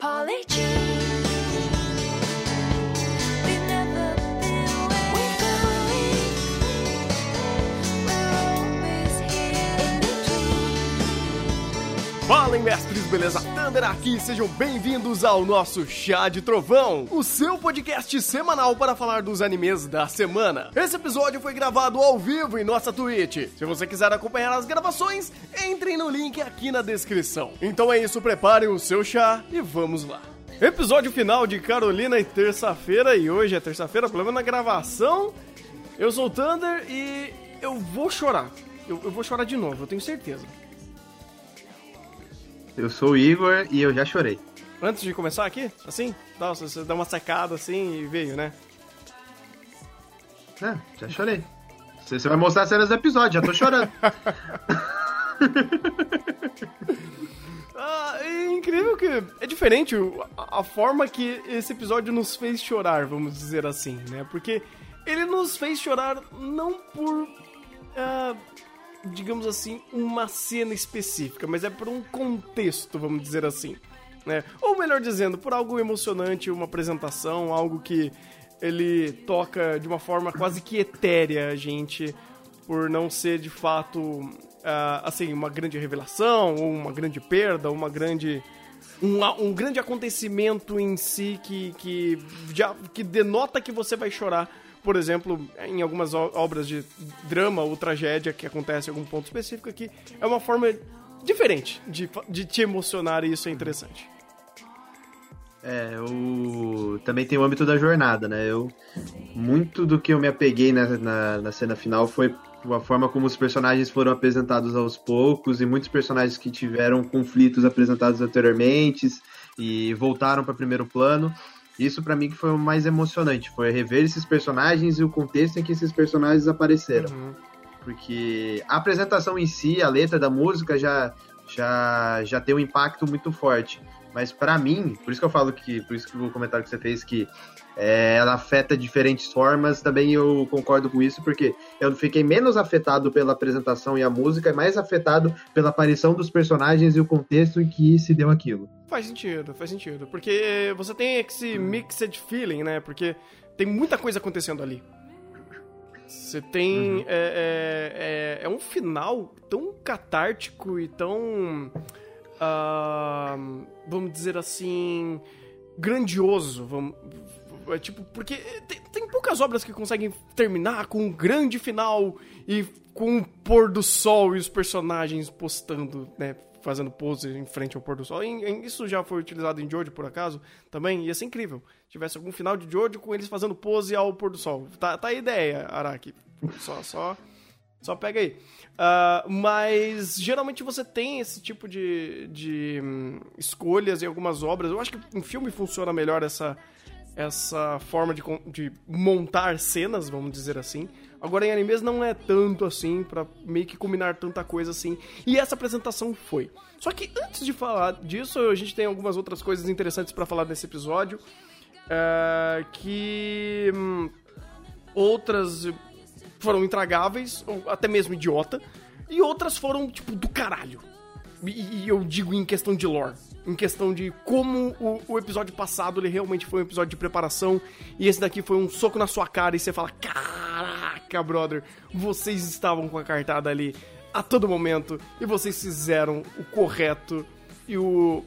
Polly Jean. Mestres, beleza? Thunder aqui, sejam bem-vindos ao nosso Chá de Trovão, o seu podcast semanal para falar dos animes da semana. Esse episódio foi gravado ao vivo em nossa Twitch. Se você quiser acompanhar as gravações, entrem no link aqui na descrição. Então é isso, preparem o seu chá e vamos lá. Episódio final de Carolina e terça-feira, e hoje é terça-feira, problema na gravação. Eu sou o Thunder e eu vou chorar. Eu, eu vou chorar de novo, eu tenho certeza. Eu sou o Igor e eu já chorei. Antes de começar aqui, assim, dá, você dá uma secada assim e veio, né? É, já chorei. Você, você vai mostrar as cenas do episódio, já tô chorando. Ah, é incrível que é diferente a, a forma que esse episódio nos fez chorar, vamos dizer assim, né? Porque ele nos fez chorar não por, ah, digamos assim, uma cena específica, mas é por um contexto, vamos dizer assim, né? Ou melhor dizendo, por algo emocionante, uma apresentação, algo que ele toca de uma forma quase que etérea a gente, por não ser de fato ah, assim uma grande revelação ou uma grande perda, uma grande um, um grande acontecimento em si que que já que denota que você vai chorar. Por exemplo, em algumas obras de drama ou tragédia que acontece em algum ponto específico aqui, é uma forma diferente de, de te emocionar e isso é interessante. É, o... também tem o âmbito da jornada, né? Eu, muito do que eu me apeguei na, na, na cena final foi a forma como os personagens foram apresentados aos poucos e muitos personagens que tiveram conflitos apresentados anteriormente e voltaram para primeiro plano. Isso pra mim que foi o mais emocionante, foi rever esses personagens e o contexto em que esses personagens apareceram. Uhum. porque a apresentação em si, a letra da música já já já tem um impacto muito forte. Mas pra mim, por isso que eu falo que, por isso que o comentário que você fez que é, ela afeta diferentes formas, também eu concordo com isso, porque eu fiquei menos afetado pela apresentação e a música, e mais afetado pela aparição dos personagens e o contexto em que se deu aquilo. Faz sentido, faz sentido. Porque você tem esse mixed feeling, né? Porque tem muita coisa acontecendo ali. Você tem. É, é, é, é um final tão catártico e tão. Ah, vamos dizer assim. grandioso. Vamos, é tipo, porque tem, tem poucas obras que conseguem terminar com um grande final e com o pôr do sol e os personagens postando, né? Fazendo pose em frente ao pôr do sol. Em- em- isso já foi utilizado em Jojo, por acaso, também. Ia ser incrível. Se tivesse algum final de Jojo com eles fazendo pose ao pôr do sol. Tá, tá a ideia, Araki. Só, só, só pega aí. Ah, mas geralmente você tem esse tipo de, de hum, escolhas em algumas obras. Eu acho que em filme funciona melhor essa, essa forma de, de montar cenas, vamos dizer assim. Agora em animes não é tanto assim, pra meio que combinar tanta coisa assim. E essa apresentação foi. Só que antes de falar disso, a gente tem algumas outras coisas interessantes pra falar nesse episódio. ah, que. hum, outras foram intragáveis, ou até mesmo idiota, e outras foram, tipo, do caralho. E, e eu digo em questão de lore, em questão de como o, o episódio passado ele realmente foi um episódio de preparação, e esse daqui foi um soco na sua cara, e você fala: Caraca, brother, vocês estavam com a cartada ali a todo momento, e vocês fizeram o correto e o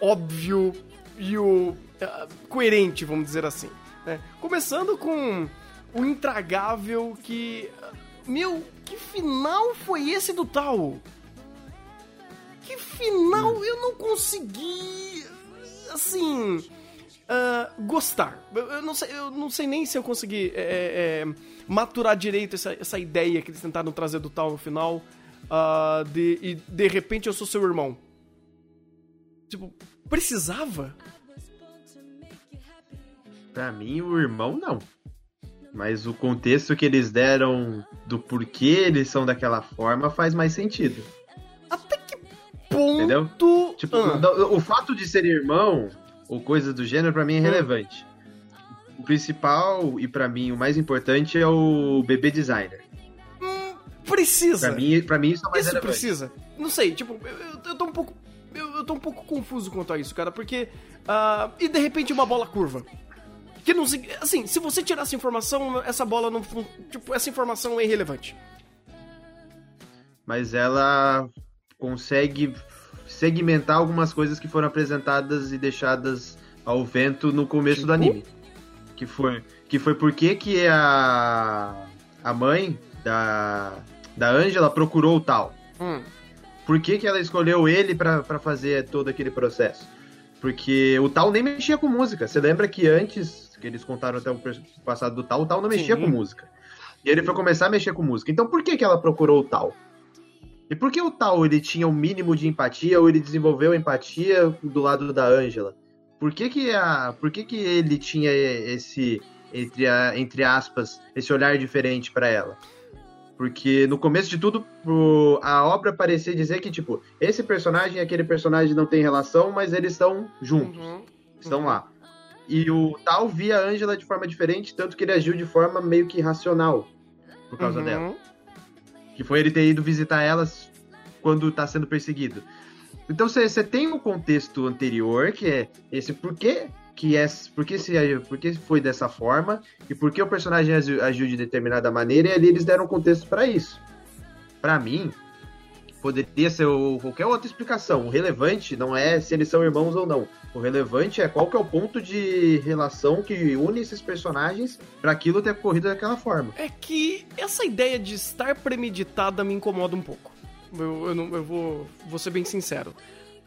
óbvio e o ah, coerente, vamos dizer assim. né? Começando com o intragável que. Meu, que final foi esse do tal? Que final eu não consegui. Assim. ah, gostar. Eu, eu não sei, eu não sei nem se eu consegui é, é, maturar direito essa, essa ideia que eles tentaram trazer do tal no final. ah, de, e de repente eu sou seu irmão. Tipo, precisava? Pra mim, o irmão não. Mas o contexto que eles deram do porquê eles são daquela forma faz mais sentido. Até que ponto. Entendeu? Tipo, Ah. o fato de ser irmão ou coisa do gênero pra mim é relevante. O principal e pra mim o mais importante é o bebê designer. Hum, precisa. Pra mim, pra mim isso é mais Isso relevante. precisa. Não sei, tipo, eu, eu- tô um pouco. eu, eu tô um pouco confuso quanto a isso, cara, porque. ah, e de repente uma bola curva. Que não. Assim, se você tirar essa informação, essa bola não. Tipo, essa informação é irrelevante. Mas ela consegue segmentar algumas coisas que foram apresentadas e deixadas ao vento no começo Tipo? do anime. Que foi, que foi porque que a, a mãe da, da Angela procurou o tal. Hum. Por que, que ela escolheu ele pra fazer todo aquele processo? Porque o Tal nem mexia com música. Você lembra que antes, que eles contaram até o passado do Tal, o Tal não mexia Sim. com música. E ele foi começar a mexer com música. Então por que, que ela procurou o Tal? E por que o Tal ele tinha um mínimo de empatia ou ele desenvolveu empatia do lado da Angela? Por que que, a, por que, que ele tinha esse, entre, a- entre aspas, esse olhar diferente pra ela? Porque no começo de tudo, o- a obra parecia dizer que, tipo, esse personagem e aquele personagem não têm relação, mas eles estão juntos, Uhum. estão Uhum. lá. E o Tal via a Angela de forma diferente, tanto que ele agiu de forma meio que racional por causa Uhum. dela. Que foi ele ter ido visitar elas quando tá sendo perseguido. Então você tem o contexto anterior, que é esse porquê que é, porque se porque foi dessa forma e porque o personagem agiu, agiu de determinada maneira e ali eles deram contexto pra isso. Pra mim, poderia ser o- qualquer outra explicação. O relevante não é se eles são irmãos ou não. O relevante é qual que é o ponto de relação que une esses personagens pra aquilo ter ocorrido daquela forma. É que essa ideia de estar premeditada me incomoda um pouco. Eu, eu, não- eu vou, vou ser bem sincero.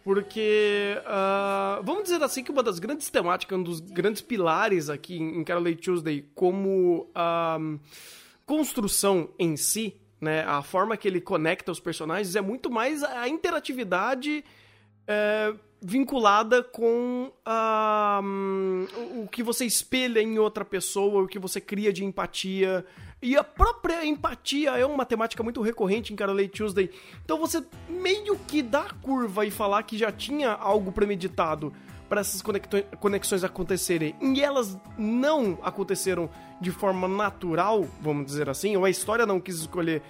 Porque, ah, vamos dizer assim, que uma das grandes temáticas, um dos grandes pilares aqui em Carol Tuesday, como ah, construção em si, né, a forma que ele conecta os personagens, é muito mais a interatividade é, vinculada com hum, o- que você espelha em outra pessoa, o que você cria de empatia. E a própria empatia é uma temática muito recorrente em Carolei Tuesday. Então você meio que dá curva e falar que já tinha algo premeditado para essas conexões acontecerem e elas não aconteceram de forma natural, vamos dizer assim, ou a história não quis escolher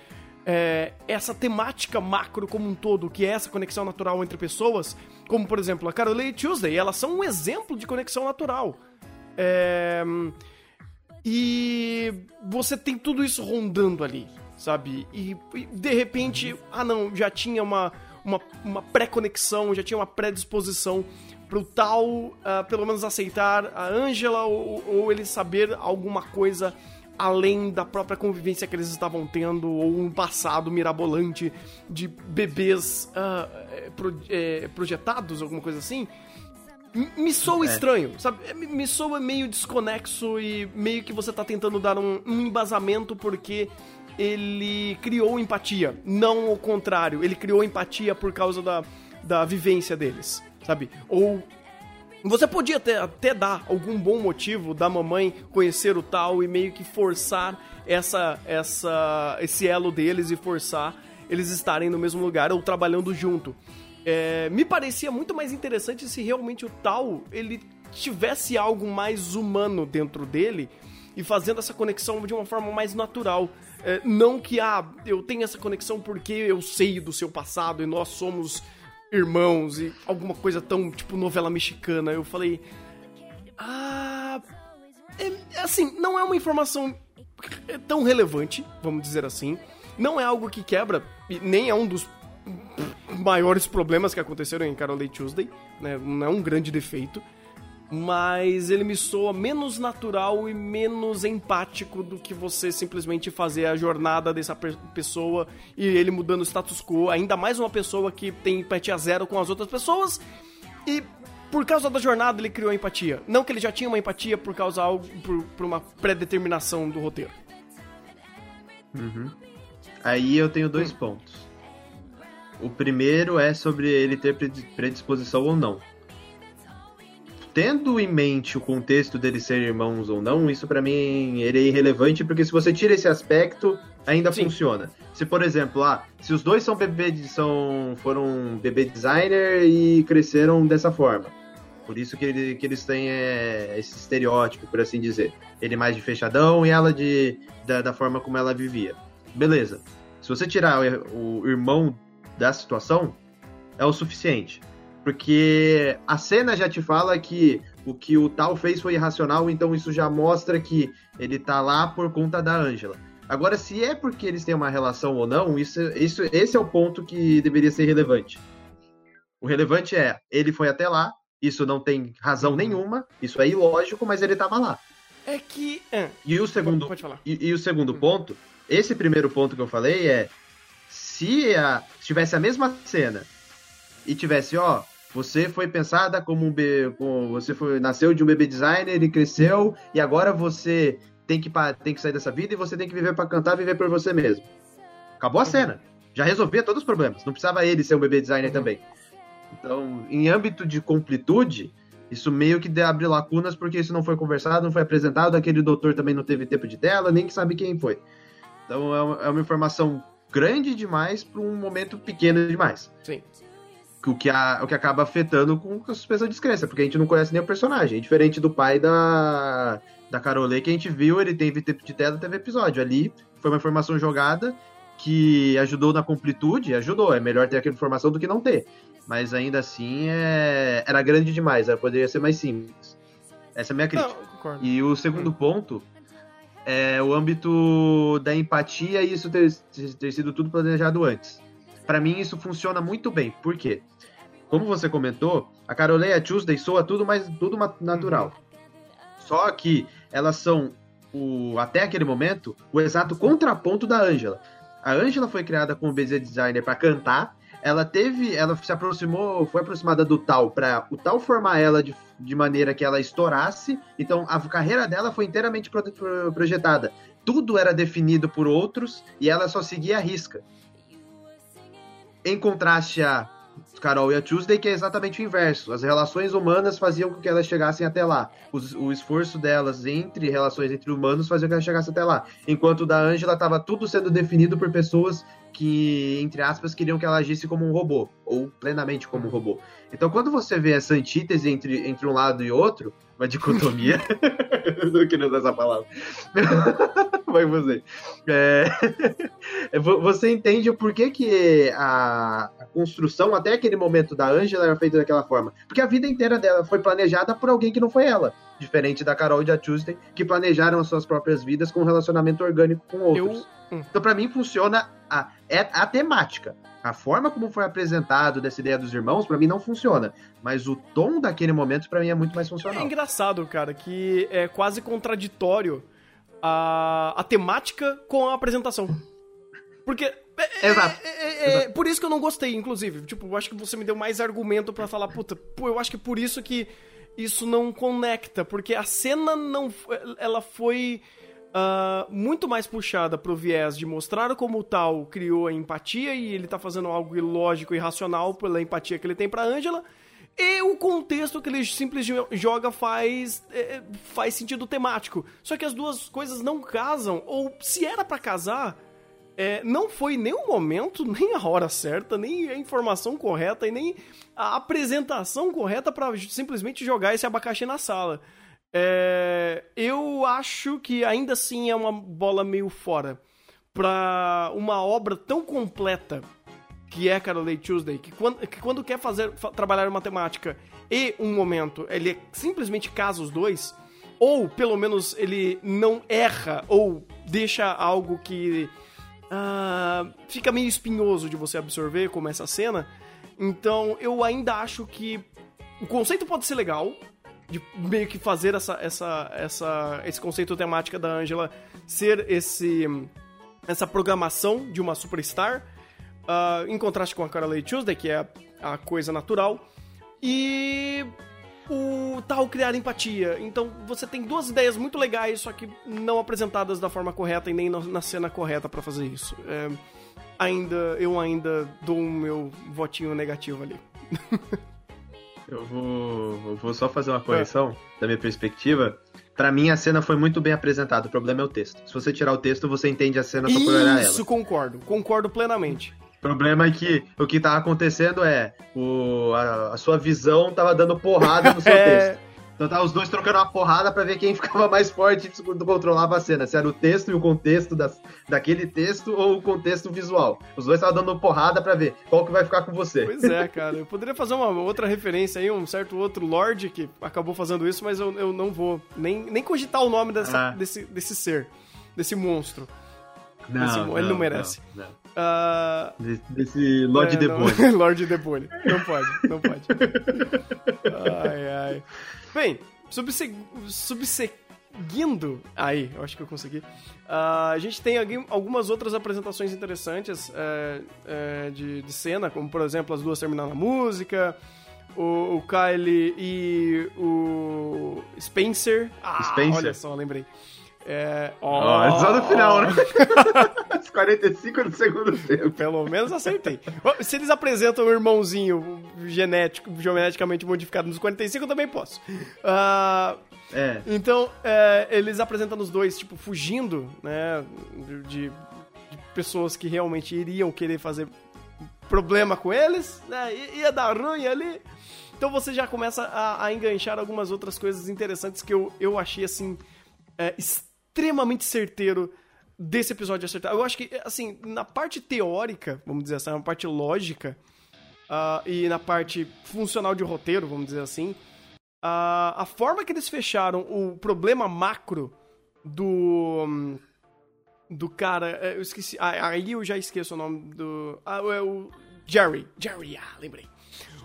é, essa temática macro como um todo, que é essa conexão natural entre pessoas, como por exemplo a Carol e Tuesday, elas são um exemplo de conexão natural. É, e você tem tudo isso rondando ali, sabe? E, e, de repente, ah não, já tinha uma, uma, uma pré-conexão, já tinha uma predisposição pro tal, ah, pelo menos aceitar a Angela ou, ou ele saber alguma coisa além da própria convivência que eles estavam tendo ou um passado mirabolante de bebês eh, pro- eh, projetados, alguma coisa assim. Me soa É. estranho, sabe? É, Me, me soa meio desconexo e meio que você tá tentando dar um, um embasamento porque ele criou empatia. Não o contrário, ele criou empatia por causa da, da vivência deles, sabe? Ou você podia até, até dar algum bom motivo da mamãe conhecer o tal e meio que forçar essa, essa, esse elo deles e forçar eles estarem no mesmo lugar ou trabalhando junto. É, me parecia muito mais interessante se realmente o tal ele tivesse algo mais humano dentro dele e fazendo essa conexão de uma forma mais natural. É, não que, ah, eu tenho essa conexão porque eu sei do seu passado e nós somos irmãos e alguma coisa tão, tipo, novela mexicana. Eu falei. Ah. É, assim, não é uma informação tão relevante, vamos dizer assim. Não é algo que quebra, nem é um dos maiores problemas que aconteceram em Carol Day Tuesday, né? Não é um grande defeito. Mas ele me soa menos natural e menos empático do que você simplesmente fazer a jornada dessa pe- pessoa e ele mudando o status quo. Ainda mais uma pessoa que tem empatia zero com as outras pessoas e por causa da jornada ele criou empatia. Não que ele já tinha uma empatia por causa algo por, por uma pré-determinação do roteiro. Aí eu tenho dois pontos. O primeiro é sobre ele ter predi- predisposição ou não. Tendo em mente o contexto deles serem irmãos ou não, isso pra mim é irrelevante, porque se você tira esse aspecto, ainda Sim. funciona. Se, por exemplo, ah, se os dois são bebê são foram bebê designer e cresceram dessa forma. Por isso que, ele- que eles têm é, esse estereótipo, por assim dizer. Ele mais de fechadão e ela de da, da forma como ela vivia. Beleza. Se você tirar o, o irmão da situação, é o suficiente. Porque a cena já te fala que o que o tal fez foi irracional, então isso já mostra que ele tá lá por conta da Angela. Agora, se é porque eles têm uma relação ou não, isso, isso, esse é o ponto que deveria ser relevante. O relevante é, ele foi até lá, isso não tem razão nenhuma, isso é ilógico, mas ele tava lá. É que. ah, E o segundo, Pode falar. e, e o segundo ponto, esse primeiro ponto que eu falei é se, a, se tivesse a mesma cena e tivesse, ó, você foi pensada como um bebê, você foi, nasceu de um bebê designer, ele cresceu e agora você tem que, tem que sair dessa vida e você tem que viver pra cantar, viver por você mesmo. Acabou a cena. Já resolvia todos os problemas. Não precisava ele ser um bebê designer também. Então, em âmbito de completude, isso meio que abre lacunas porque isso não foi conversado, não foi apresentado, aquele doutor também não teve tempo de tela, nem sabe quem foi. Então é uma, é uma informação grande demais para um momento pequeno demais. Sim. O que, a- o que acaba afetando com a suspensão de descrença, porque a gente não conhece nem o personagem. Diferente do pai da, da Carolê, que a gente viu, ele teve tempo de tela, teve episódio. Ali foi uma informação jogada que ajudou na completude, ajudou. É melhor ter aquela informação do que não ter. Mas ainda assim é, era grande demais, poderia ser mais simples. Essa é a minha crítica. Não. E o segundo ponto é o âmbito da empatia e isso ter, ter sido tudo planejado antes. Pra mim isso funciona muito bem. Por quê? Como você comentou, a Carolina e a Tuesday soa tudo mais tudo natural. Só que elas são o até aquele momento o exato contraponto da Angela. A Angela foi criada como BZ designer pra cantar. Ela teve, ela se aproximou, foi aproximada do Tal pra o Tal formar ela de, de maneira que ela estourasse. Então a carreira dela foi inteiramente pro- pro- projetada. Tudo era definido por outros e ela só seguia a risca. Em contraste a Carol e a Tuesday, que é exatamente o inverso. As relações humanas faziam com que elas chegassem até lá. O esforço delas entre relações entre humanos fazia com que elas chegassem até lá. Enquanto da Angela estava tudo sendo definido por pessoas que, entre aspas, queriam que ela agisse como um robô, ou plenamente como um robô. Então, quando você vê essa antítese entre, entre um lado e outro, uma dicotomia, eu não queria usar essa palavra, vai você. É, vo- você entende o porquê que a, a construção, até aquele momento da Angela, era feita daquela forma. Porque a vida inteira dela foi planejada por alguém que não foi ela. Diferente da Carol e da Tuesday, que planejaram as suas próprias vidas com um relacionamento orgânico com outros. Eu- hum. Então, pra mim, funciona a, é a temática. A forma como foi apresentado dessa ideia dos irmãos, pra mim, não funciona. Mas o tom daquele momento, pra mim, é muito mais É funcional. engraçado, cara, que é quase contraditório a, a temática com a apresentação. Porque. é- é- Exato. é- é- é por isso que eu não gostei, inclusive. Tipo, eu acho que você me deu mais argumento pra falar, puta, pô, eu acho que por isso que isso não conecta. Porque a cena não. Ela foi. Ah, muito mais puxada pro viés de mostrar como o tal criou a empatia e ele tá fazendo algo ilógico e irracional pela empatia que ele tem pra Angela. E o contexto que ele simplesmente joga faz, é, faz sentido temático. Só que as duas coisas não casam, ou se era pra casar, é, não foi nem o momento, nem a hora certa, nem a informação correta e nem a apresentação correta pra simplesmente jogar esse abacaxi na sala. É, eu acho que ainda assim é uma bola meio fora pra uma obra tão completa que é Carolei Tuesday, que quando, que quando quer fazer fa- trabalhar uma temática e um momento, ele simplesmente casa os dois, ou pelo menos ele não erra ou deixa algo que ah, fica meio espinhoso de você absorver, como essa cena. Então eu ainda acho que o conceito pode ser legal, de meio que fazer essa, essa, essa, esse conceito temática da Angela ser esse essa programação de uma superstar, ah, em contraste com a Carolei Tuesday, que é a, a coisa natural, e o tal criar empatia. Então você tem duas ideias muito legais, só que não apresentadas da forma correta e nem na, na cena correta pra fazer isso. É, ainda eu ainda dou o meu votinho negativo ali. Eu vou, eu vou só fazer uma correção da minha perspectiva. Pra mim, a cena foi muito bem apresentada. O problema é o texto. Se você tirar o texto, você entende a cena só por olhar Isso, ela. concordo, concordo plenamente. O problema é que o que tava acontecendo é o, a, a sua visão tava dando porrada no seu É, texto. Então tá os dois trocando uma porrada pra ver quem ficava mais forte e controlava a cena. Se era o texto e o contexto das, daquele texto ou o contexto visual. Os dois estavam dando porrada pra ver qual que vai ficar com você. Pois é, cara. Eu poderia fazer uma outra referência aí, um certo outro Lorde que acabou fazendo isso, mas eu, eu não vou nem, nem cogitar o nome dessa, Ah. desse, desse ser, desse monstro. Não, Esse- ele não merece. Não, não. Ah, Desse, desse Lord é, Debone. não- Lorde Debone. Não pode, não pode. ai, ai. Bem, subsegu- subseguindo. Aí, eu acho que eu consegui. Ah, a gente tem algumas outras apresentações interessantes é, é, de, de cena, como por exemplo as duas terminando a música. O, o Kylie e o Spencer. Ah, Spencer. olha só, lembrei. É, Ó, é só no final, né? Os 45 do segundo tempo. Pelo menos acertei. Se eles apresentam um irmãozinho genético, geneticamente modificado nos 45, eu também posso. Ah, É. então, é, eles apresentando os dois, tipo, fugindo, né, de, de pessoas que realmente iriam querer fazer problema com eles, né, i- ia dar ruim ali. Então você já começa a, a enganchar algumas outras coisas interessantes que eu, eu achei, assim, é, extremamente certeiro desse episódio acertar. Eu acho que, assim, na parte teórica, vamos dizer assim, na parte lógica, ah, e na parte funcional de roteiro, vamos dizer assim, a, a forma que eles fecharam o problema macro do. hum, Do cara. é, Eu esqueci. ah, Aí eu já esqueço o nome do. Ah, é o. Jerry. Jerry, ah, lembrei.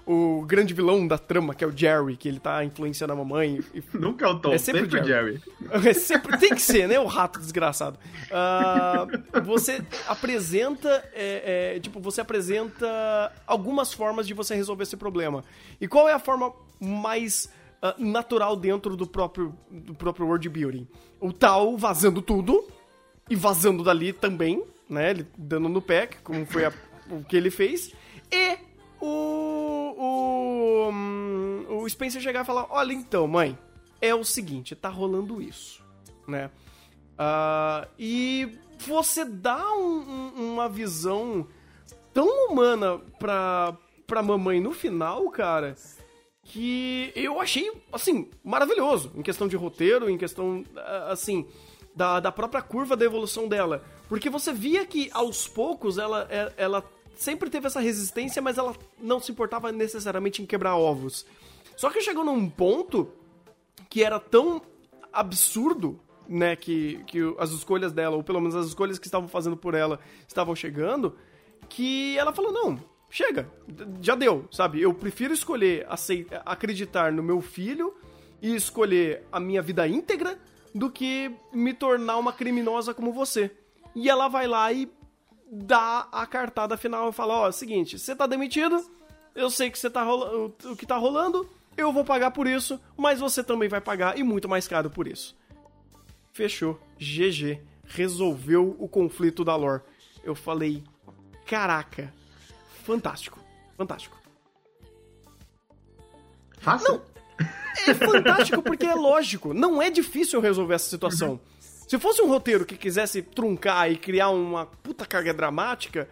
O grande vilão da trama, que é o Jerry, que ele tá influenciando a mamãe. e- Nunca é o Tom, É sempre sempre, o o Jerry. é sempre, tem que ser, né? O rato desgraçado. Ah, você apresenta. é, é, tipo, você apresenta algumas formas de você resolver esse problema. E qual é a forma mais ah, natural dentro do próprio, do próprio world building? O tal vazando tudo e vazando dali também, né? Ele dando no pé, como foi a- o que ele fez. E o, o, hum, o Spencer chegar e falar: Olha, então, mãe, é o seguinte, tá rolando isso, né? Ah, e você dá um- um- uma visão tão humana pra, pra mamãe no final, cara, que eu achei, assim, maravilhoso. Em questão de roteiro, em questão, ah, assim, da, da própria curva da evolução dela. Porque você via que, aos poucos, ela, é- ela sempre teve essa resistência, mas ela não se importava necessariamente em quebrar ovos. Só que chegou num ponto que era tão absurdo, né, que, que as escolhas dela, ou pelo menos as escolhas que estavam fazendo por ela, estavam chegando, que ela falou, não, chega, já deu, sabe? Eu prefiro escolher acei- acreditar no meu filho e escolher a minha vida íntegra do que me tornar uma criminosa como você. E ela vai lá e dá a cartada final e fala, ó, seguinte, você tá demitido, eu sei que você tá rola- o- que tá rolando, eu vou pagar por isso, mas você também vai pagar e muito mais caro por isso. Fechou. GG. Resolveu o conflito da lore. Eu falei, caraca, fantástico. Fantástico. Fácil? É fantástico porque é lógico. Não é difícil resolver essa situação. Se fosse um roteiro que quisesse truncar e criar uma puta carga dramática,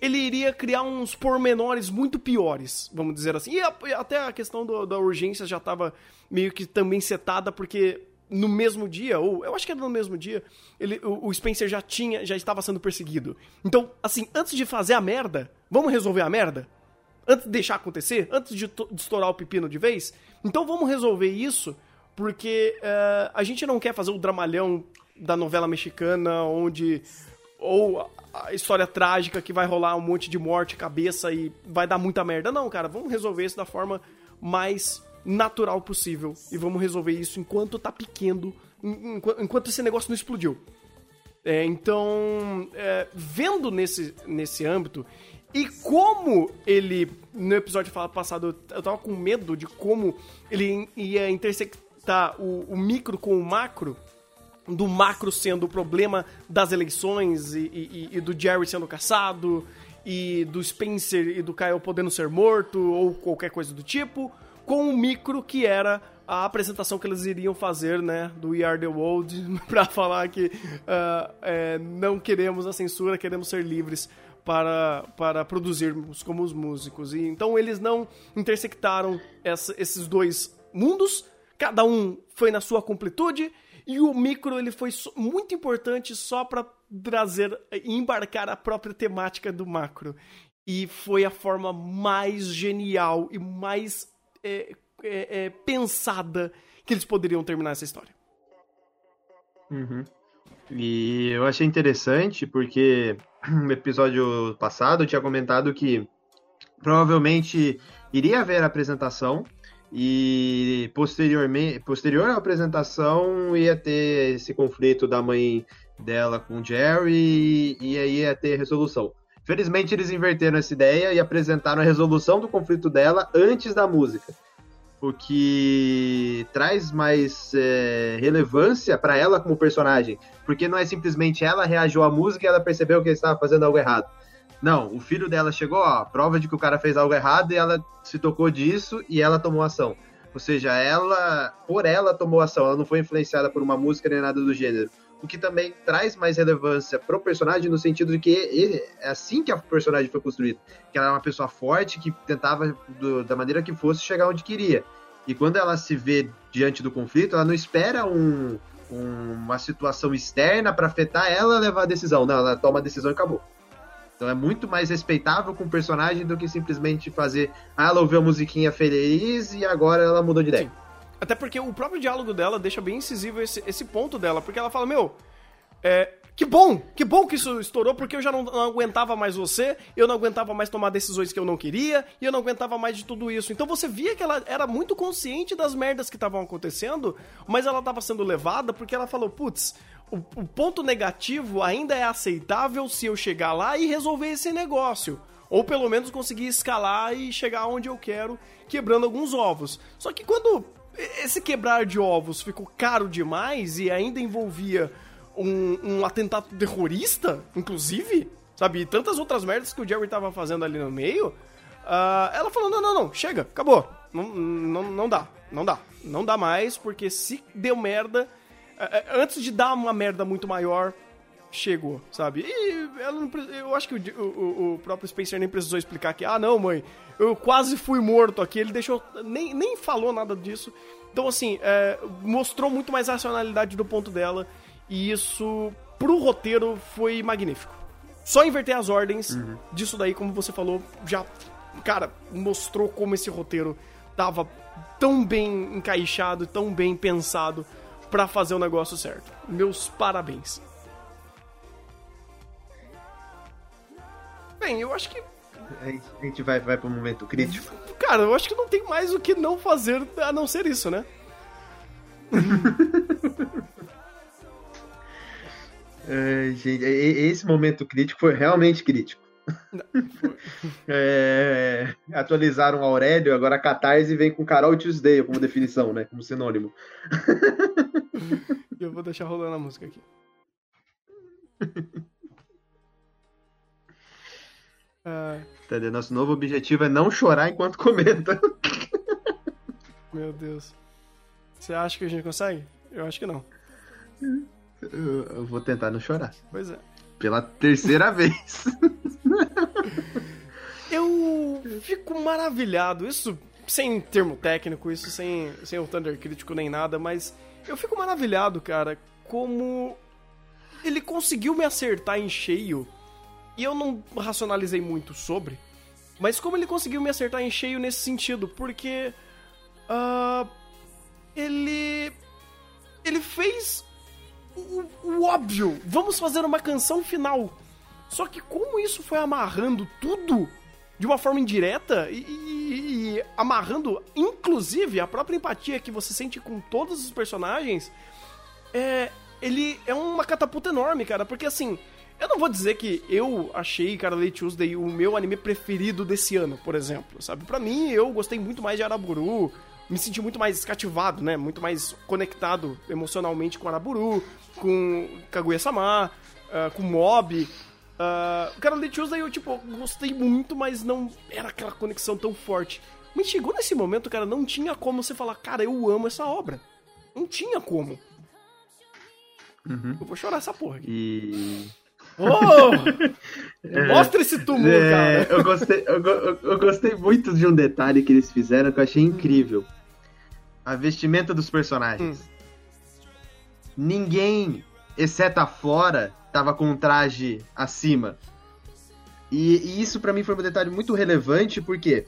ele iria criar uns pormenores muito piores, vamos dizer assim. E a- até a questão do- da urgência já tava meio que também setada, porque no mesmo dia, ou eu acho que era no mesmo dia, ele, o, o Spencer já tinha, já estava sendo perseguido. Então, assim, antes de fazer a merda, vamos resolver a merda? antes de deixar acontecer, antes de, de estourar o pepino de vez. Então vamos resolver isso, porque eh, a gente não quer fazer o dramalhão da novela mexicana, onde. Ou a- história trágica que vai rolar um monte de morte, cabeça e vai dar muita merda. Não, cara, vamos resolver isso da forma mais natural possível. E vamos resolver isso enquanto tá pequeno, en- enqu- enquanto esse negócio não explodiu. É, então, é, vendo nesse, nesse âmbito, e como ele, no episódio passado, eu tava com medo de como ele ia intersectar o, o micro com o macro, do macro sendo o problema das eleições e, e- e do Jerry sendo caçado, e do Spencer e do Kyle podendo ser morto, ou qualquer coisa do tipo, com o micro que era a apresentação que eles iriam fazer, né, do We Are The World, pra falar que ah, é, não queremos a censura, queremos ser livres para, para produzirmos como os músicos. E, então eles não intersectaram essa- esses dois mundos, cada um foi na sua completude, e o micro ele foi muito importante só pra trazer e embarcar a própria temática do macro. E foi a forma mais genial e mais é, é, é, pensada que eles poderiam terminar essa história. Uhum. E eu achei interessante porque no episódio passado eu tinha comentado que provavelmente iria haver apresentação e posteriormente, posterior à apresentação ia ter esse conflito da mãe dela com o Jerry e aí ia ter resolução. Felizmente eles inverteram essa ideia e apresentaram a resolução do conflito dela antes da música o que traz mais é, relevância para ela como personagem, porque não é simplesmente ela reagiu à música e ela percebeu que estava fazendo algo errado. Não, o filho dela chegou, ó, prova de que o cara fez algo errado e ela se tocou disso e ela tomou ação. Ou seja, ela, por ela tomou ação, ela não foi influenciada por uma música nem nada do gênero. O que também traz mais relevância pro personagem no sentido de que ele- é assim que a personagem foi construída. Que ela era uma pessoa forte que tentava, do- da maneira que fosse, chegar onde queria. E quando ela se vê diante do conflito, ela não espera um- um- uma situação externa para afetar ela levar a decisão. Não, ela toma a decisão e acabou. Então é muito mais respeitável com o personagem do que simplesmente fazer. Ah, ela ouviu a musiquinha feliz e agora ela mudou de ideia. Sim. Até porque o próprio diálogo dela deixa bem incisivo esse, esse ponto dela, porque ela fala, meu, é, que bom, que bom que isso estourou, porque eu já não, não aguentava mais você, eu não aguentava mais tomar decisões que eu não queria, e eu não aguentava mais de tudo isso. Então você via que ela era muito consciente das merdas que estavam acontecendo, mas ela estava sendo levada porque ela falou, putz, o, o ponto negativo ainda é aceitável se eu chegar lá e resolver esse negócio. Ou pelo menos conseguir escalar e chegar onde eu quero, quebrando alguns ovos. Só que quando esse quebrar de ovos ficou caro demais e ainda envolvia um, um atentado terrorista, inclusive, sabe? E tantas outras merdas que o Jerry tava fazendo ali no meio, ah, ela falou: não, não, não, chega, acabou. Não, não, não dá, não dá. Não dá mais, porque se deu merda. Eh, eh, Antes de dar uma merda muito maior, chegou, sabe? E ela não, eu acho que o, o- o próprio Spencer nem precisou explicar que, ah, não, mãe, eu quase fui morto aqui. Ele deixou, nem, nem falou nada disso. Então, assim, é, mostrou muito mais racionalidade do ponto dela. E isso, pro roteiro, foi magnífico. Só inverter as ordens disso daí, como você falou, já, cara, mostrou como esse roteiro tava tão bem encaixado, tão bem pensado pra fazer o negócio certo. Meus parabéns. Bem, eu acho que A gente vai, vai pro momento crítico. Cara, eu acho que não tem mais o que não fazer a não ser isso, né? Ai, gente, esse momento crítico foi realmente crítico. É, atualizaram o Aurélio, agora a Catarse vem com Carol Tuesday como definição, né? Como sinônimo. Eu vou deixar rolando a música aqui. Ah, Entendeu? Nosso novo objetivo é não chorar enquanto comenta. meu Deus. Você acha que a gente consegue? Eu acho que não. Eu, eu vou tentar não chorar. Pois é. Pela terceira vez. Eu fico maravilhado, isso sem termo técnico, isso sem, sem o Thunder crítico nem nada, mas eu fico maravilhado, cara, como ele conseguiu me acertar em cheio, e eu não racionalizei muito sobre, mas como ele conseguiu me acertar em cheio nesse sentido, porque ah, ele ele fez o, o óbvio, vamos fazer uma canção final. Só que como isso foi amarrando tudo de uma forma indireta e, e- e amarrando, inclusive, a própria empatia que você sente com todos os personagens, é, ele é uma catapulta enorme, cara, porque assim, eu não vou dizer que eu achei Carly Tuesday o meu anime preferido desse ano, por exemplo, sabe? Pra mim, eu gostei muito mais de Araburu, me senti muito mais cativado, né? Muito mais conectado emocionalmente com Araburu, com Kaguya-sama, ah, com Mob. Uh, o Carly Tuesday eu, tipo, gostei muito, mas não era aquela conexão tão forte. Mas chegou nesse momento, cara, não tinha como você falar, cara, eu amo essa obra. Não tinha como. Uhum. Eu vou chorar essa porra aqui. E. Oh! Mostra esse túmulo, É, cara. eu, gostei, eu, eu- eu gostei muito de um detalhe que eles fizeram que eu achei incrível. A vestimenta dos personagens. Ninguém, exceto a Flora, tava com um traje acima. E, e isso pra mim foi um detalhe muito relevante, porque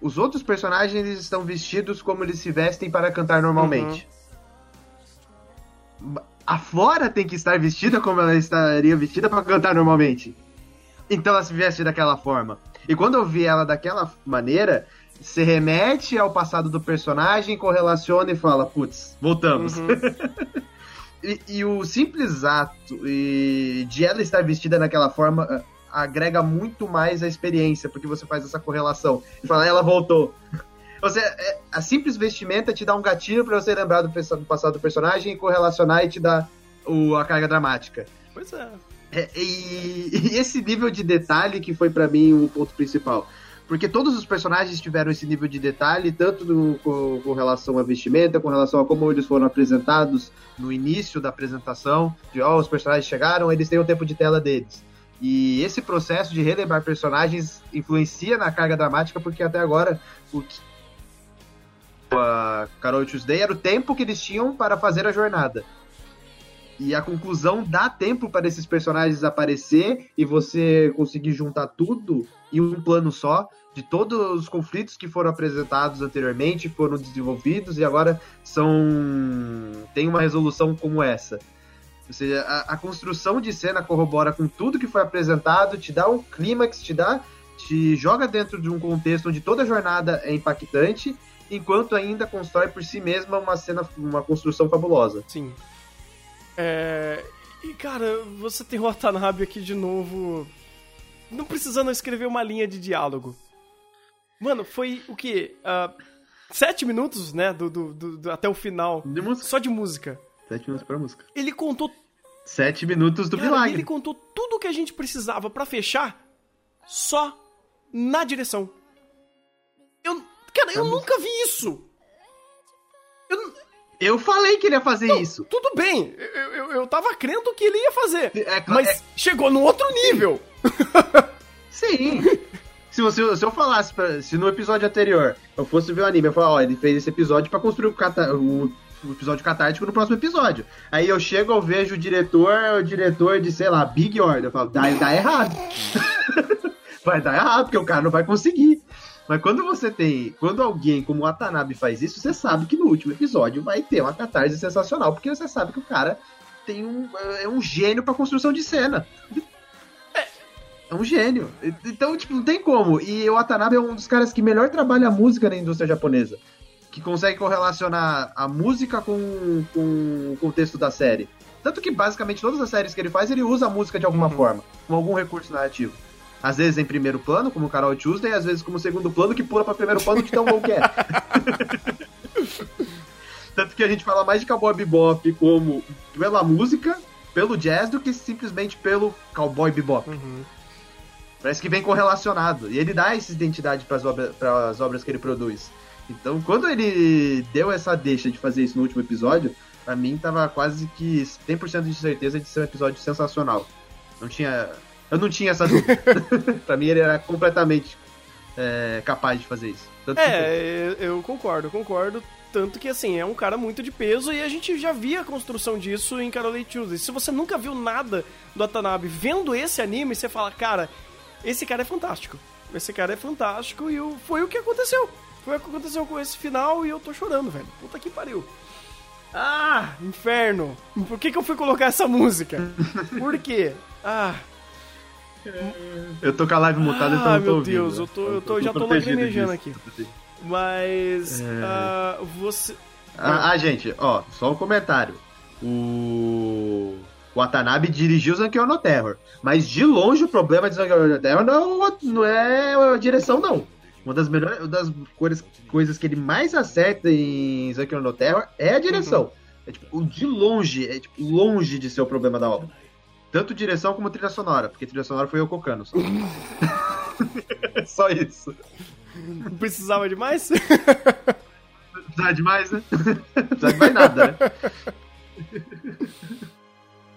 os outros personagens estão vestidos como eles se vestem para cantar normalmente. A Flora tem que estar vestida como ela estaria vestida para cantar normalmente. Então ela se veste daquela forma. E quando eu vi ela daquela maneira, se remete ao passado do personagem, correlaciona e fala, putz, voltamos. Uhum. E, e o simples ato de ela estar vestida daquela forma eh, agrega muito mais a experiência, porque você faz essa correlação. E fala, ela voltou. Você, é, a simples vestimenta te dá um gatilho pra você lembrar do, do passado do personagem e correlacionar e te dá o, a carga dramática. Pois é. É, e, e esse nível de detalhe que foi pra mim o ponto principal. Porque todos os personagens tiveram esse nível de detalhe, tanto no- com, com relação à vestimenta, com relação a como eles foram apresentados no início da apresentação, de ó, os personagens chegaram, eles têm o tempo de tela deles. E esse processo de relembrar personagens influencia na carga dramática, porque até agora o que a Carol Tuesday era o tempo que eles tinham para fazer a jornada. E a conclusão dá tempo para esses personagens aparecer e você conseguir juntar tudo em um plano só, de todos os conflitos que foram apresentados anteriormente, foram desenvolvidos e agora são. tem uma resolução como essa. Ou seja, a, a construção de cena corrobora com tudo que foi apresentado, te dá um clímax, te dá. te joga dentro de um contexto onde toda jornada é impactante, enquanto ainda constrói por si mesma uma cena, uma construção fabulosa. Sim. É... E, cara, você tem o Watanabe aqui de novo. Não precisando escrever uma linha de diálogo. Mano, foi o quê? Ah, sete minutos, né? Do, do- do- do- até o final. De. Só de música. Sete minutos pra música. Ele contou. Sete minutos do cara, milagre. ele contou tudo o que a gente precisava pra fechar só na direção. Eu. Cara, eu nunca vi isso! Eu, não- Eu falei que ele ia fazer isso. tudo bem, eu, eu, eu tava crendo que ele ia fazer. É, Mas é- chegou no outro nível. sim. se, você, se eu falasse, pra- se no episódio anterior eu fosse ver o anime, eu falar, ó, ele fez esse episódio pra construir o, cata- o- o episódio catártico no próximo episódio. Aí eu chego, eu vejo o diretor, o diretor de, sei lá, Big Order. Eu falo, dá, dá errado. vai dar errado, porque o cara não vai conseguir. Mas quando você tem. Quando alguém como o Watanabe faz isso, você sabe que no último episódio vai ter uma catarse sensacional, porque você sabe que o cara tem um. É um gênio pra construção de cena. É um gênio. Então, tipo, não tem como. E o Watanabe é um dos caras que melhor trabalha a música na indústria japonesa. Que consegue correlacionar a música com, com o contexto da série. Tanto que basicamente todas as séries que ele faz, ele usa a música de alguma forma, com algum recurso narrativo. Às vezes em primeiro plano, como o Carol Tuesday, às vezes como segundo plano, que pula pra primeiro plano de tão bom que é. Tanto que a gente fala mais de Cowboy Bebop como pela música, pelo jazz, do que simplesmente pelo Cowboy Bebop. Parece que vem correlacionado. E ele dá essa identidade para as obras, pras obras que ele produz. Então, quando ele deu essa deixa de fazer isso no último episódio, pra mim tava quase que 100% de certeza de ser um episódio sensacional. Não tinha. Eu não tinha essa dúvida. pra mim ele era completamente é, capaz de fazer isso. Tanto É, eu eu concordo, concordo. Tanto que, assim, é um cara muito de peso e a gente já via a construção disso em Carol Tuesday. Se você nunca viu nada do Watanabe, vendo esse anime, você fala, cara, esse cara é fantástico. Esse cara é fantástico e foi o que aconteceu. Foi o que aconteceu com esse final e eu tô chorando, velho. Puta que pariu. Ah, inferno. Por que, que eu fui colocar essa música? Por quê? Ah, Eu tô com a live mutada, então Ah, não tô meu ouvindo. Deus, né? eu tô- eu tô- já tô lacrimejando aqui. Mas. É. ah, você. Ah, ah, gente, ó, só um comentário. O. O Watanabe dirigiu Zankiyono Terror. Mas de longe o problema de Zankiyono Terror não, é não é a direção, não. Uma das melhores uma das coisas, coisas que ele mais acerta em Zankiyono Terror é a direção. É tipo, de longe, é tipo, longe de ser o problema da obra. Tanto direção como trilha sonora, porque trilha sonora foi eu cocando. Só, só isso. Não precisava de mais? Precisa de mais, né? Precisa de mais nada, né?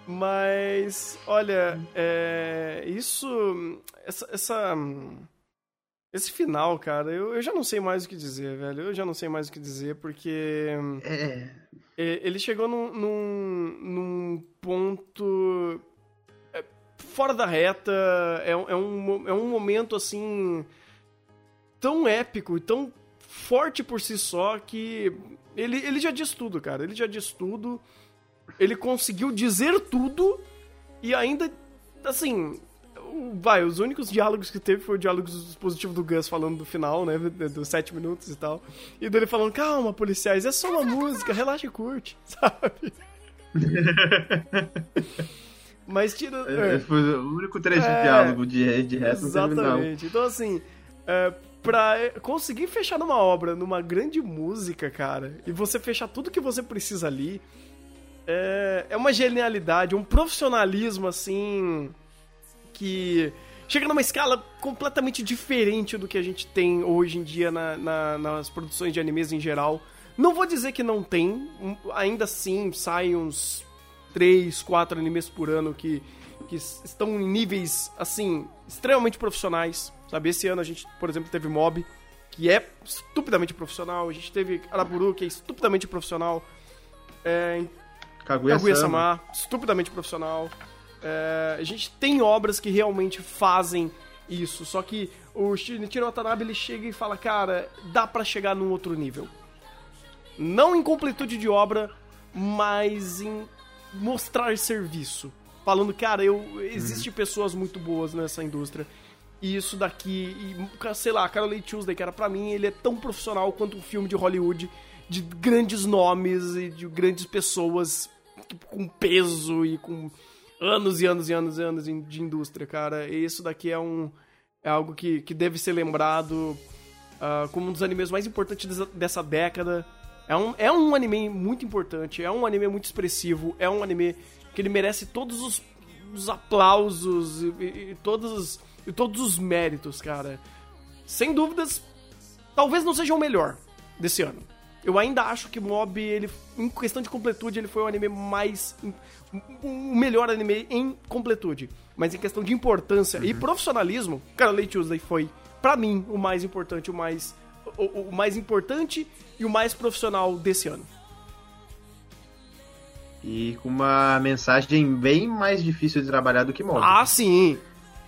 Mas, olha, é, isso. Essa. essa Esse final, cara, eu, eu já não sei mais o que dizer, velho. Eu já não sei mais o que dizer, porque. É. Ele chegou num, num, num ponto é, fora da reta. É, um- é, um, é um momento assim. tão épico e tão forte por si só que. Ele, ele já diz tudo, cara. Ele já diz tudo. Ele conseguiu dizer tudo e ainda. Assim. Vai, os únicos diálogos que teve foi o diálogo positivo do Gus falando do final, né? Dos sete minutos e tal. E dele falando, calma, policiais, é só uma música, relaxa e curte, sabe? Mas tira. É, é, Foi o único trecho É, de diálogo de, de resto. Exatamente. Então, assim, é, pra é, conseguir fechar numa obra, numa grande música, cara, e você fechar tudo que você precisa ali, é, é uma genialidade, um profissionalismo, assim, que chega numa escala completamente diferente do que a gente tem hoje em dia na- na- nas produções de animes em geral. Não vou dizer que não tem, ainda assim saem uns 3, 4 animes por ano que, que estão em níveis, assim, extremamente profissionais, sabe? Esse ano a gente, por exemplo, teve Mob, que é estupidamente profissional, a gente teve Araburu, que é estupidamente profissional, é, Kaguya-sama. Estupidamente profissional. É, a gente tem obras que realmente fazem isso, só que o Shinichiro Watanabe ele chega e fala, cara, dá pra chegar num outro nível. Não em completude de obra, mas em mostrar serviço. Falando, cara, eu existe pessoas muito boas nessa indústria. E isso daqui, e, sei lá, Carol Tuesday, cara, pra mim ele é tão profissional quanto um filme de Hollywood de grandes nomes e de grandes pessoas tipo, com peso e com anos e anos e anos e anos de indústria, cara. E isso daqui é um é algo que, que deve ser lembrado ah, como um dos animes mais importantes dessa, década. É um, é um anime muito importante, é um anime muito expressivo, é um anime que ele merece todos os, os aplausos e, e- e todos os, e todos os méritos, cara. Sem dúvidas, talvez não seja o melhor desse ano. Eu ainda acho que Mob, ele, em questão de completude, ele foi o anime mais. o melhor anime em completude. Mas em questão de importância e profissionalismo, cara, Late Tuesday foi, pra mim, o mais importante, o mais. O, o mais importante e o mais profissional desse ano. E com uma mensagem bem mais difícil de trabalhar do que Mob. Ah, sim!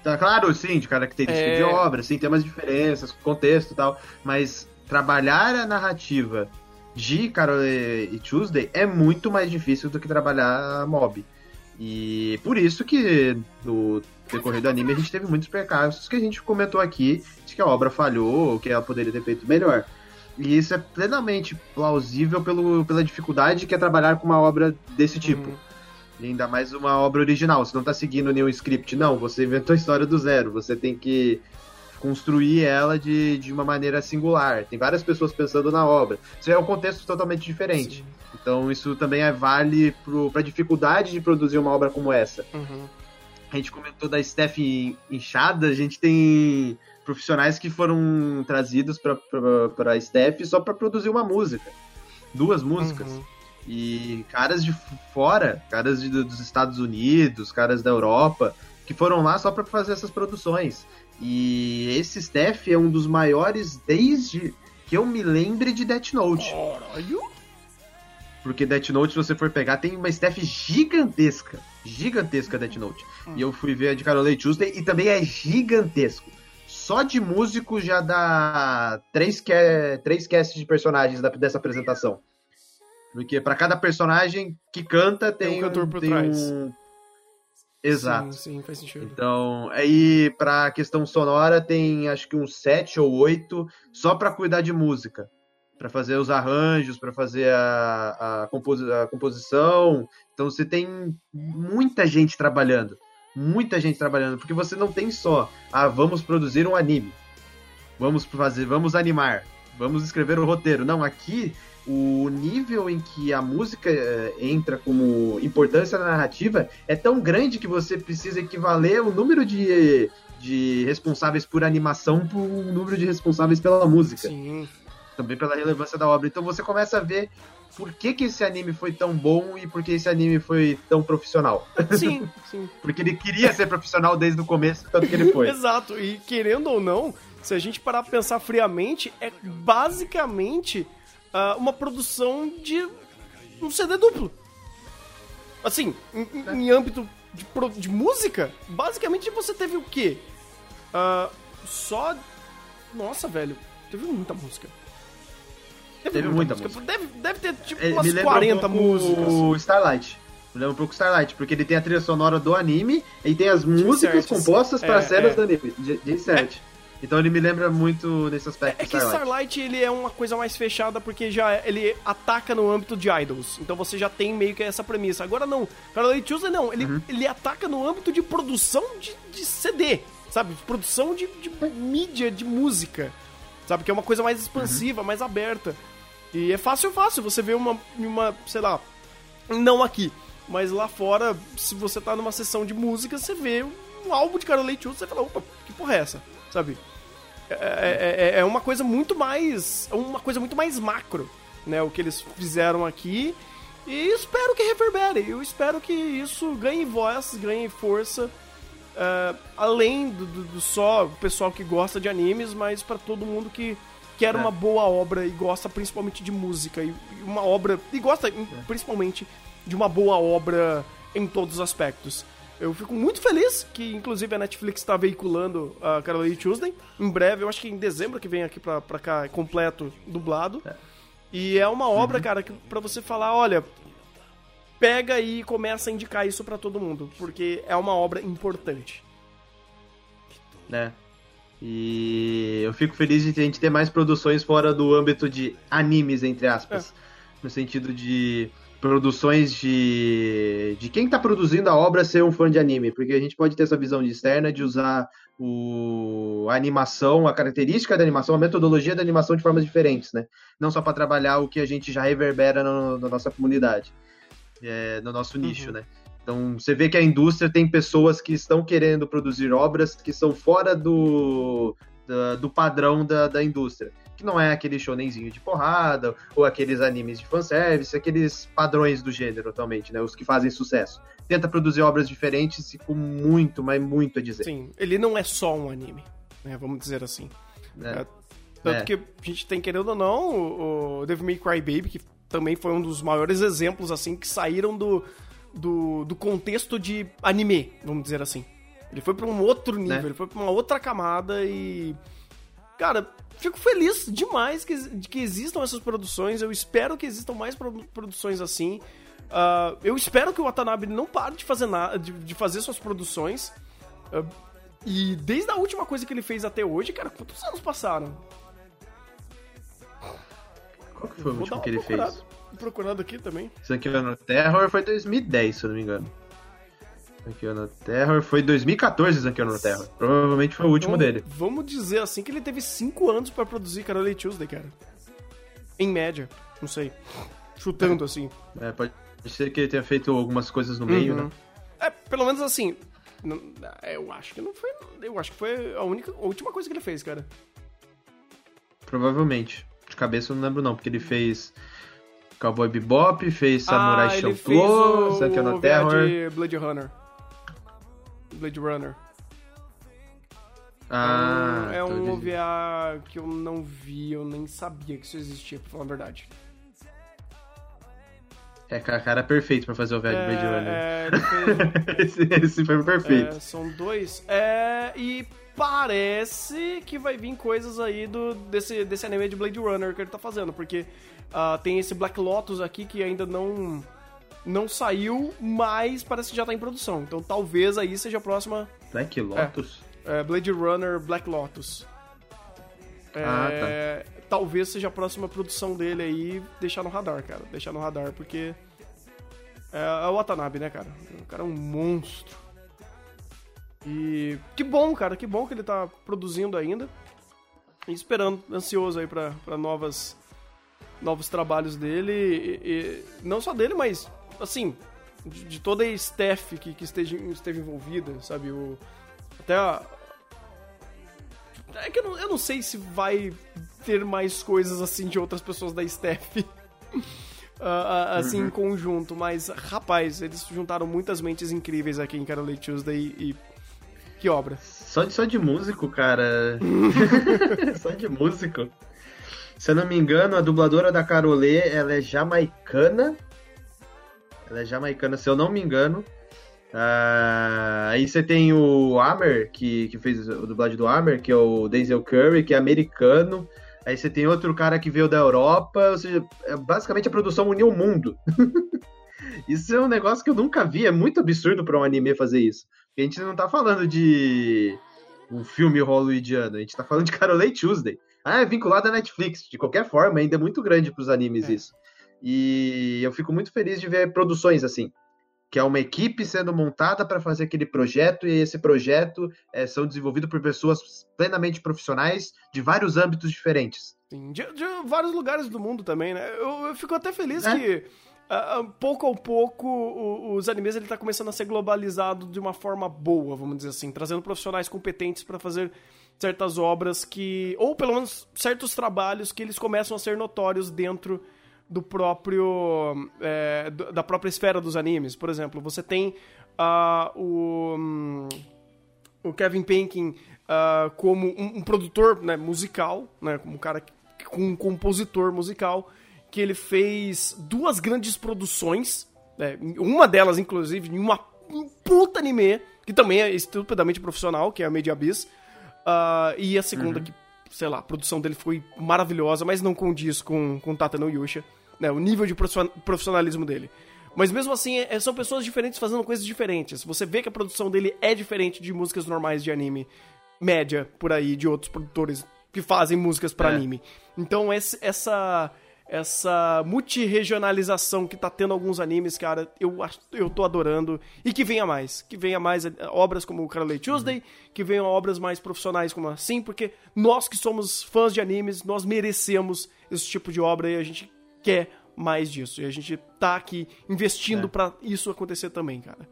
Tá claro, sim, de característica É. de obra, sim, tem umas diferenças, contexto e tal, mas trabalhar a narrativa de Carol e Tuesday é muito mais difícil do que trabalhar Mob. E por isso que no decorrer do anime a gente teve muitos percalços que a gente comentou aqui de que a obra falhou, que ela poderia ter feito melhor. E isso é plenamente plausível pelo, pela dificuldade que é trabalhar com uma obra desse tipo. Uhum. E ainda mais uma obra original. Você não tá seguindo nenhum script, não. Você inventou a história do zero. Você tem que construir ela de, de uma maneira singular. Tem várias pessoas pensando na obra. Isso é um contexto totalmente diferente. Sim. Então isso também é vale para a dificuldade de produzir uma obra como essa. Uhum. A gente comentou da Steph inchada, a gente tem profissionais que foram trazidos para a Steph só para produzir uma música. Duas músicas. Uhum. E caras de fora, caras de- dos Estados Unidos, caras da Europa, que foram lá só pra fazer essas produções. E esse Steph é um dos maiores desde que eu me lembre de Death Note. Caralho! Porque Death Note, se você for pegar, tem uma Steph gigantesca. Gigantesca Death Note. E eu fui ver a de Carole Tuesday e também é gigantesco. Só de músico já dá três, ca- três casts de personagens dessa apresentação. Porque pra cada personagem que canta tem, Tem um cantor por tem trás. um- Exato. Sim, sim, faz sentido. Então, aí pra questão sonora tem acho que uns sete ou oito só pra cuidar de música. Pra fazer os arranjos, pra fazer a, a, a composição. Então você tem muita gente trabalhando. Muita gente trabalhando. Porque você não tem só, ah, vamos produzir um anime. Vamos fazer, vamos animar. Vamos escrever o roteiro. Não, aqui o nível em que a música eh, entra como importância na narrativa é tão grande que você precisa equivaler o número de, de responsáveis por animação por um número de responsáveis pela música. Sim. Também pela relevância da obra. Então você começa a ver por que, que esse anime foi tão bom e por que esse anime foi tão profissional. Sim, sim. Porque ele queria ser profissional desde o começo, tanto que ele foi. Exato, e querendo ou não, se a gente parar pra pensar friamente, é basicamente ah, uma produção de um CD duplo. Assim, em, em- em âmbito de, pro- de música, basicamente você teve o quê? Ah, só. Nossa, velho, teve muita música. Teve muita Deve, deve ter tipo É, umas me lembra 40 um pouco músicas. o Starlight. Me lembra um pouco o Starlight, porque ele tem a trilha sonora do anime e tem as músicas compostas para É, cenas é. do anime, de, de insert. Então ele me lembra muito nesse aspecto É que Starlight. Ele é uma coisa mais fechada porque já ele ataca no âmbito de idols. Então você já tem meio que essa premissa. Agora não, Starlight Tuesday não, ele, Uhum. ele ataca no âmbito de produção de, de CD, sabe? Produção de, de mídia, de música, sabe? Que é uma coisa mais expansiva, mais aberta. E é fácil, fácil você ver uma, uma, sei lá, não aqui, mas lá fora, se você tá numa sessão de música, você vê um álbum de Carolei Tuesday, você fala, opa, que porra é essa? Sabe? É, é- é uma coisa muito mais. é uma coisa muito mais macro, né? O que eles fizeram aqui. E espero que reverbere. Eu espero que isso ganhe voz, ganhe força. é, além do, do- do só o pessoal que gosta de animes, mas para todo mundo que quer É. uma boa obra e gosta principalmente de música. E, e uma obra. E gosta em- principalmente de uma boa obra em todos os aspectos. Eu fico muito feliz que, inclusive, a Netflix está veiculando a Caroline Tuesday. Em breve, eu acho que em dezembro que vem aqui pra, pra cá, completo, dublado. E é uma obra, cara, que pra você falar, olha, pega e começa a indicar isso pra todo mundo, porque é uma obra importante. né? E eu fico feliz de a gente ter mais produções fora do âmbito de animes, entre aspas. No sentido de produções de. de quem tá produzindo a obra ser um fã de anime. Porque a gente pode ter essa visão de externa de usar o... a animação, a característica da animação, a metodologia da animação de formas diferentes, né? Não só para trabalhar o que a gente já reverbera no- na nossa comunidade, é, no nosso nicho, Uhum. né? Então, você vê que a indústria tem pessoas que estão querendo produzir obras que são fora do, da- do padrão da, da indústria. Que não é aquele shonenzinho de porrada, ou aqueles animes de fanservice, aqueles padrões do gênero atualmente, né? Os que fazem sucesso. Tenta produzir obras diferentes e com muito, mas muito a dizer. Sim, ele não é só um anime, né? Vamos dizer assim. né? É, Tanto É. que a gente tem, querendo ou não, o, Devil May Cry Baby, que também foi um dos maiores exemplos, assim, que saíram do, do, do contexto de anime, vamos dizer assim. Ele foi pra um outro nível, Né? ele foi pra uma outra camada e... Cara, fico feliz demais que, de que existam essas produções, eu espero que existam mais produ- produções assim. Ah, eu espero que o Watanabe não pare de fazer, nada, de, de fazer suas produções. Ah, e desde a última coisa que ele fez até hoje, cara, quantos anos passaram? Qual que foi o último que ele procurada, fez? procurando aqui também. Zankiano Terror foi 2010, se eu não me engano. Zankiano Terror foi 2014, Zankiano Terror. Provavelmente foi o último Vamos- dele. Vamos dizer assim que ele teve 5 anos pra produzir Carole Tuesday, cara. Em média, não sei. Chutando assim. É, pode ser que ele tenha feito algumas coisas no meio, Uhum. né? É, pelo menos assim. não- eu acho que não foi. Eu acho que foi a única, a última coisa que ele fez, cara. Provavelmente. De cabeça eu não lembro não, porque ele fez Cowboy Bebop, fez Samurai ah, Champloo, o, Zankiano o Terror. Blade Runner. Blade Runner. Ah, é um dizendo. OVA que eu não vi, eu nem sabia que isso existia, pra falar a verdade. É, cara, cara perfeito pra fazer o velho Blade Runner. é, ele fez, esse, esse foi perfeito. É, são dois. É, e parece que vai vir coisas aí do, desse, desse anime de Blade Runner que ele tá fazendo, porque ah, tem esse Black Lotus aqui que ainda não não saiu, mas parece que já tá em produção. Então talvez aí seja a próxima Black Lotus? é, Blade Runner Black Lotus. Ah, É, Talvez seja a próxima produção dele aí, deixar no radar, cara. Deixar no radar, porque é, é o Watanabe, né, cara? O cara é um monstro. E que bom, cara, que bom que ele tá produzindo ainda. E esperando, ansioso aí pra, pra novas, novos trabalhos dele. E, e- não só dele, mas, assim, de, de toda a staff que, que esteja, esteve envolvida, sabe? O, até a, é que eu não, eu não sei se vai ter mais coisas assim de outras pessoas da staff. ah, assim, em conjunto, mas rapaz, eles juntaram muitas mentes incríveis aqui em Carole Tuesday e Que obra? Só de, só de músico, cara. só de músico. Se eu não me engano, a dubladora da Carolê, ela é jamaicana. Ela é jamaicana, se eu não me engano. Ah, aí você tem o Amer, que, que fez o dublagem do Amer, que é o Denzel Curry, que é americano. Aí você tem outro cara que veio da Europa, ou seja, é- basicamente a produção uniu o mundo. isso é um negócio que eu nunca vi, é muito absurdo pra um anime fazer isso. Porque a gente não tá falando de um filme hollywoodiano, a gente tá falando de Carolei Tuesday. Ah, é vinculado à Netflix. De qualquer forma, ainda é muito grande pros animes É. isso. E eu fico muito feliz de ver produções assim. Que é uma equipe sendo montada para fazer aquele projeto, e esse projeto é, são desenvolvido por pessoas plenamente profissionais de vários âmbitos diferentes. Sim, de, de vários lugares do mundo também, né? Eu, eu fico até feliz É. que, ah, pouco a pouco, o- os animes ele tá começando a ser globalizado de uma forma boa, vamos dizer assim, trazendo profissionais competentes para fazer certas obras que, ou pelo menos certos trabalhos que eles começam a ser notórios dentro do próprio é, da própria esfera dos animes. Por exemplo, você tem ah, o hum, o Kevin Penkin ah, como um, um produtor né, musical, né, como um cara com um compositor musical, que ele fez duas grandes produções, né, uma delas, inclusive, em uma um puta anime, que também é estupidamente profissional, que é a Made Abyss, ah, e a segunda que, sei lá, a produção dele foi maravilhosa, mas não condiz com, com Tata no Yusha, né, o nível de profission- profissionalismo dele. Mas mesmo assim, é- são pessoas diferentes fazendo coisas diferentes. Você vê que a produção dele é diferente de músicas normais de anime média por aí, de outros produtores que fazem músicas pra É. anime. Então, esse- essa essa multiregionalização que tá tendo alguns animes, cara, eu, eu tô adorando. E que venha mais. Que venha mais eh, obras como o Carole Tuesday, que venham obras mais profissionais como assim, porque nós que somos fãs de animes, nós merecemos esse tipo de obra e a gente quer mais disso. E a gente tá aqui investindo É. pra isso acontecer também, cara.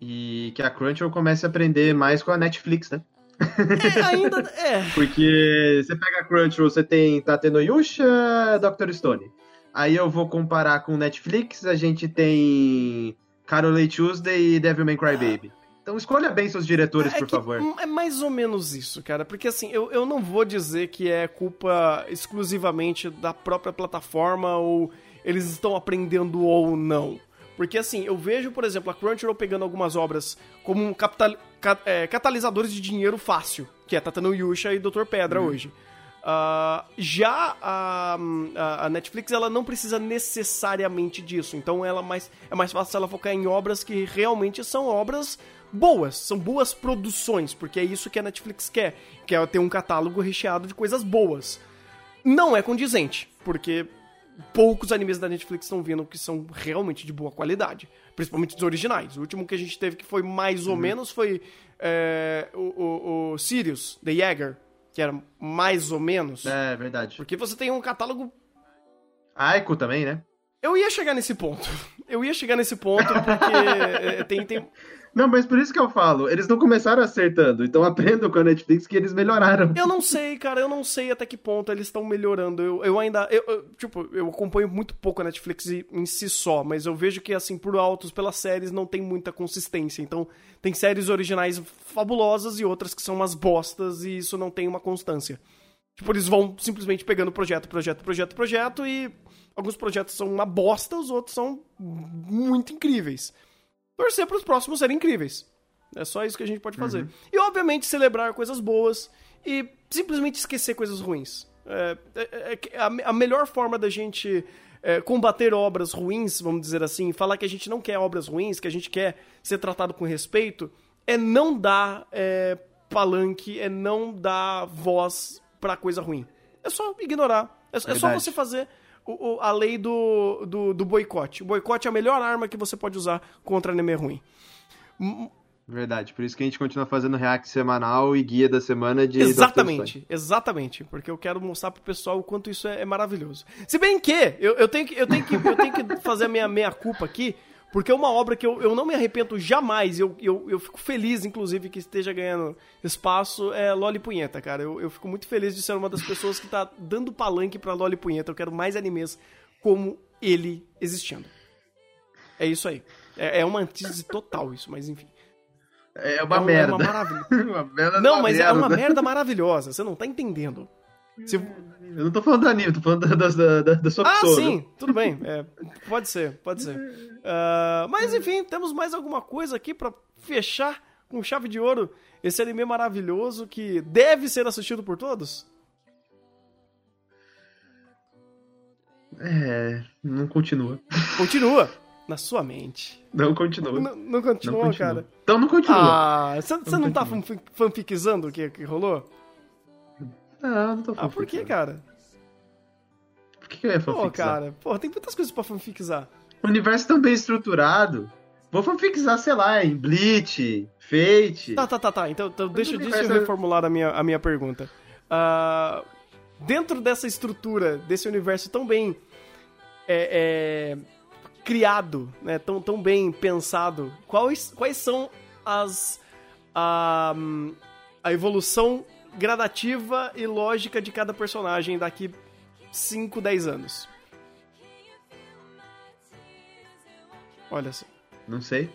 E que a Crunchyroll comece a aprender mais com a Netflix, né? É, ainda. É. Porque você pega a Crunchyroll, você tem Tate no Yusha, Dr. Stone. Aí eu vou comparar com Netflix, a gente tem Carole Tuesday e Devilman Crybaby. Então escolha bem seus diretores, É por que favor. É mais ou menos isso, cara. Porque assim, eu, eu não vou dizer que é culpa exclusivamente da própria plataforma ou eles estão aprendendo ou não. Porque assim, eu vejo, por exemplo, a Crunchyroll pegando algumas obras como um capital, ca- é, catalisadores de dinheiro fácil, que é Tatano Yusha e Dr. Pedra hoje. Ah, já a, a- a Netflix ela não precisa necessariamente disso, então ela mais, é mais fácil ela focar em obras que realmente são obras boas, são boas produções, porque é isso que a Netflix quer, que é ter um catálogo recheado de coisas boas. Não é condizente, porque poucos animes da Netflix estão vindo que são realmente de boa qualidade, principalmente os originais. O último que a gente teve que foi mais ou menos foi é, o, o, o Sirius, The Jäger, que era mais ou menos. É, verdade. Porque você tem um catálogo. Aiko também, né? Eu ia chegar nesse ponto. Eu ia chegar nesse ponto porque é, tem, tem. Não, mas por isso que eu falo, eles não começaram acertando, então aprendam com a Netflix que eles melhoraram. Eu não sei, cara, eu não sei até que ponto eles estão melhorando. Eu, eu ainda. Eu, eu- tipo, eu acompanho muito pouco a Netflix em si só, mas eu vejo que, assim, por altos, pelas séries, não tem muita consistência. Então, tem séries originais fabulosas e outras que são umas bostas e isso não tem uma constância. Tipo, eles vão simplesmente pegando projeto, projeto, projeto, projeto e alguns projetos são uma bosta, os outros são muito incríveis. Torcer para os próximos serem incríveis. É só isso que a gente pode fazer. E, obviamente, celebrar coisas boas e simplesmente esquecer coisas ruins. É, é- é a, a melhor forma da gente é, combater obras ruins, vamos dizer assim, falar que a gente não quer obras ruins, que a gente quer ser tratado com respeito, é não dar é, palanque, é não dar voz pra coisa ruim. É só ignorar. É, é só você fazer o- o- a lei do, do, do boicote. O boicote é a melhor arma que você pode usar contra anime ruim. Verdade, por isso que a gente continua fazendo react semanal e guia da semana de. Exatamente, exatamente. Porque eu quero mostrar pro pessoal o quanto isso é, é maravilhoso. Se bem que eu, eu tenho que eu tenho que eu tenho que fazer a minha meia culpa aqui, porque é uma obra que eu, eu não me arrependo jamais. Eu, eu, eu fico feliz, inclusive, que esteja ganhando espaço. É Loli Punheta, cara. Eu, eu fico muito feliz de ser uma das pessoas que tá dando palanque pra Loli Punheta. Eu quero mais animes como ele existindo. É isso aí. É, é uma antítese total isso, mas enfim. É uma é um- merda. É uma maravilha. Uma merda Não, uma mas é uma merda. merda maravilhosa. Você não tá entendendo. Se- Eu não tô falando do anime, tô falando da, da, da, da sua Ah, pessoa. sim, tudo bem. É, pode ser, pode ser. Ah, mas enfim, temos mais alguma coisa aqui pra fechar com chave de ouro esse anime maravilhoso que deve ser assistido por todos? É, não continua. Continua na sua mente. Não continua. Não, não continua, Não continua. cara. Então não continua. Ah, você Não não tá fanficizando o que, que rolou? Não, não tô Ah, falando. por que, cara? Por que eu ia Pô, fanficizar? cara, pô, tem muitas coisas pra fanficizar. O universo tão bem estruturado. Vou fanficizar, sei lá, em Bleach, Fate. Tá, tá, tá, tá. Então, então deixa, deixa eu universo- reformular a minha, a minha pergunta. Ah, dentro dessa estrutura, desse universo tão bem é, é, criado, né, tão, tão bem pensado, quais, quais são as. A, a evolução gradativa e lógica de cada personagem daqui 5, 10 anos? Olha só. Não sei.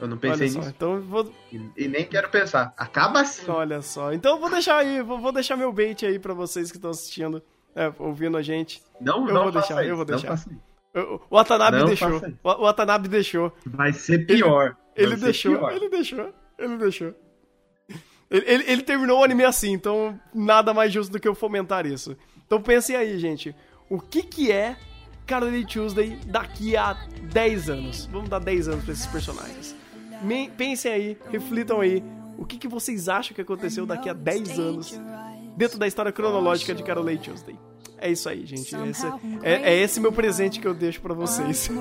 Eu não pensei nisso. Então vou, E, e nem quero pensar. Acaba assim. Olha só. Então eu vou deixar aí, vou, vou deixar meu bait aí pra vocês que estão assistindo, é, ouvindo a gente. Não, Eu não vou deixar, isso, eu vou deixar. O Watanabe Não deixou. O o Watanabe deixou. Vai ser pior. Ele ser deixou, pior. ele deixou, ele deixou. Ele, ele- ele terminou o anime assim, então nada mais justo do que eu fomentar isso. Então pensem aí, gente. O que que é Carly Tuesday daqui a 10 anos? Vamos dar 10 anos pra esses personagens. Me- pensem aí, reflitam aí. O que, que vocês acham que aconteceu daqui a 10 anos dentro da história cronológica de Carol Tuesday? É isso aí, gente. Esse- é, é esse meu presente que eu deixo pra vocês.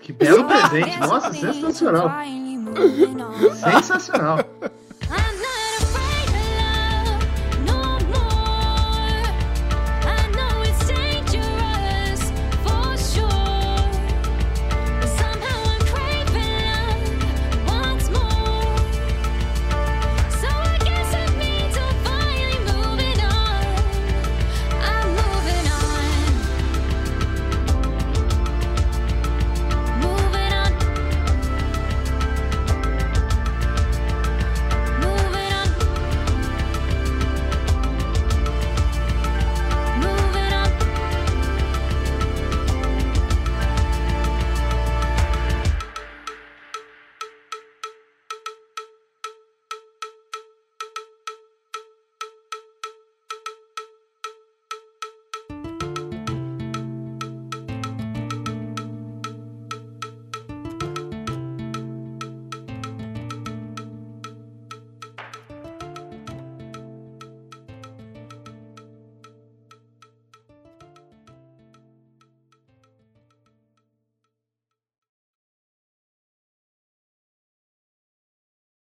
Que belo presente. Nossa, sensacional. Sensacional.